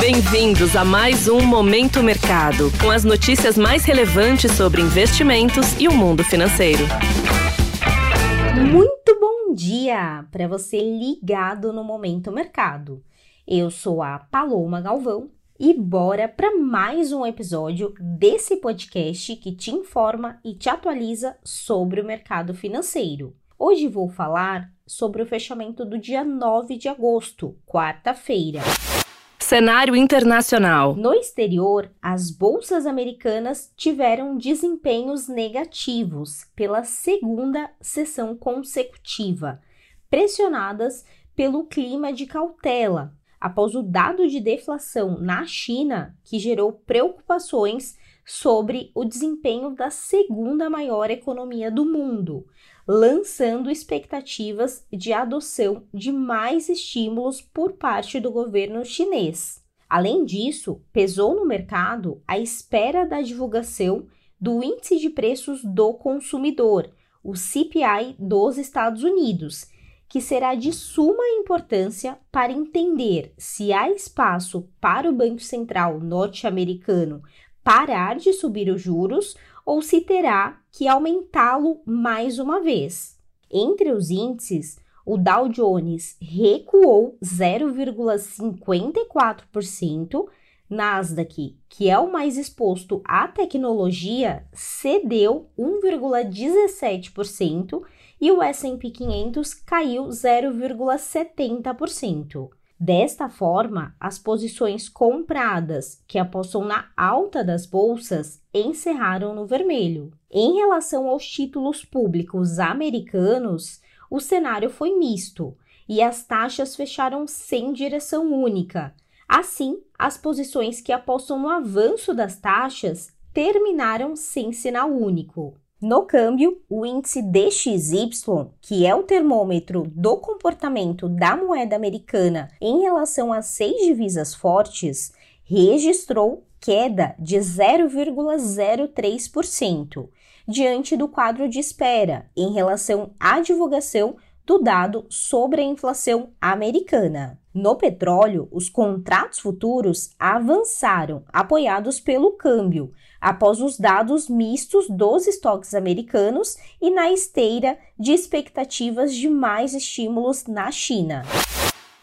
Bem-vindos a mais um Momento Mercado, com as notícias mais relevantes sobre investimentos e o mundo financeiro. Muito bom dia para você ligado no Momento Mercado. Eu sou a Paloma Galvão e bora para mais um episódio desse podcast que te informa e te atualiza sobre o mercado financeiro. Hoje vou falar sobre o fechamento do dia 9 de agosto, quarta-feira. Cenário internacional. No exterior, as bolsas americanas tiveram desempenhos negativos pela segunda sessão consecutiva, pressionadas pelo clima de cautela após o dado de deflação na China, que gerou preocupações sobre o desempenho da segunda maior economia do mundo, lançando expectativas de adoção de mais estímulos por parte do governo chinês. Além disso, pesou no mercado a espera da divulgação do Índice de Preços do Consumidor, o CPI dos Estados Unidos, que será de suma importância para entender se há espaço para o Banco Central norte-americano parar de subir os juros ou se terá que aumentá-lo mais uma vez. Entre os índices, o Dow Jones recuou 0,54%, Nasdaq, que é o mais exposto à tecnologia, cedeu 1,17% e o S&P 500 caiu 0,70%. Desta forma, as posições compradas que apostam na alta das bolsas encerraram no vermelho. Em relação aos títulos públicos americanos, o cenário foi misto e as taxas fecharam sem direção única. Assim, as posições que apostam no avanço das taxas terminaram sem sinal único. No câmbio, o índice DXY, que é o termômetro do comportamento da moeda americana em relação a seis divisas fortes, registrou queda de 0,03%, diante do quadro de espera em relação à divulgação do dado sobre a inflação americana. No petróleo, os contratos futuros avançaram, apoiados pelo câmbio, após os dados mistos dos estoques americanos e na esteira de expectativas de mais estímulos na China.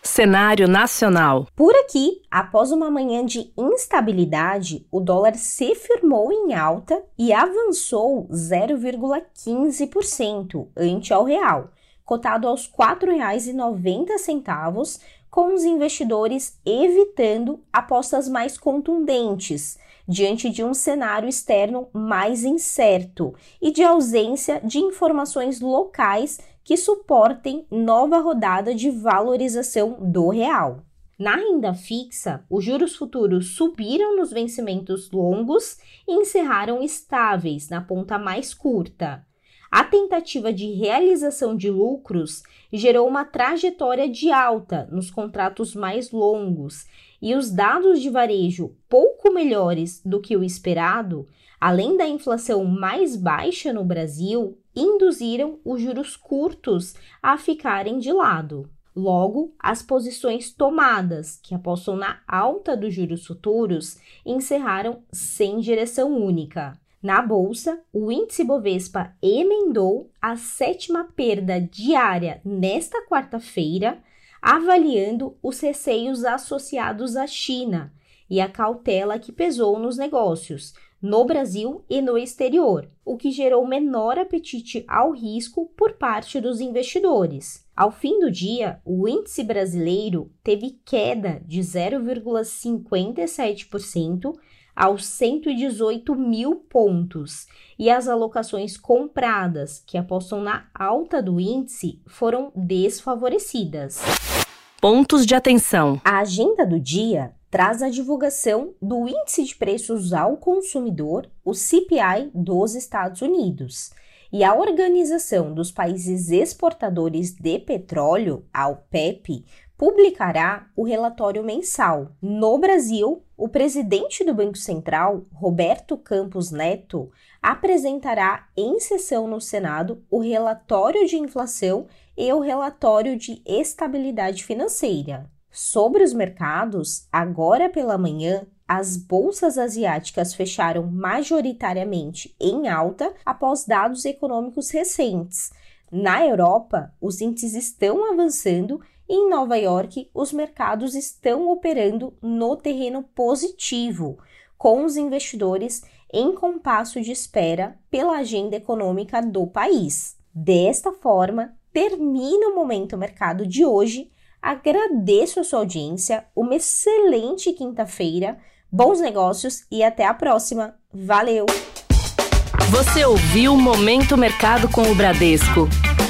Cenário nacional. Por aqui, após uma manhã de instabilidade, o dólar se firmou em alta e avançou 0,15% ante ao real cotado aos R$ 4,90, com os investidores evitando apostas mais contundentes, diante de um cenário externo mais incerto e de ausência de informações locais que suportem nova rodada de valorização do real. Na renda fixa, os juros futuros subiram nos vencimentos longos e encerraram estáveis na ponta mais curta. A tentativa de realização de lucros gerou uma trajetória de alta nos contratos mais longos e os dados de varejo pouco melhores do que o esperado, além da inflação mais baixa no Brasil, induziram os juros curtos a ficarem de lado. Logo, as posições tomadas, que apostam na alta dos juros futuros, encerraram sem direção única. Na bolsa, o índice Bovespa emendou a sétima perda diária nesta quarta-feira, avaliando os receios associados à China e a cautela que pesou nos negócios no Brasil e no exterior, o que gerou menor apetite ao risco por parte dos investidores. Ao fim do dia, o índice brasileiro teve queda de 0,57% aos 118 mil pontos, e as alocações compradas, que apostam na alta do índice, foram desfavorecidas. Pontos de atenção: a agenda do dia traz a divulgação do Índice de Preços ao Consumidor, o CPI dos Estados Unidos. E a Organização dos Países Exportadores de Petróleo, a OPEP, publicará o relatório mensal. No Brasil, o presidente do Banco Central, Roberto Campos Neto, apresentará em sessão no Senado o relatório de inflação e o relatório de estabilidade financeira. Sobre os mercados, agora pela manhã, as bolsas asiáticas fecharam majoritariamente em alta após dados econômicos recentes. Na Europa, os índices estão avançando em Nova York, os mercados estão operando no terreno positivo, com os investidores em compasso de espera pela agenda econômica do país. Desta forma, termina o Momento Mercado de hoje Agradeço a sua audiência, uma excelente quinta-feira, bons negócios e até a próxima. Valeu! Você ouviu Momento Mercado com o Bradesco.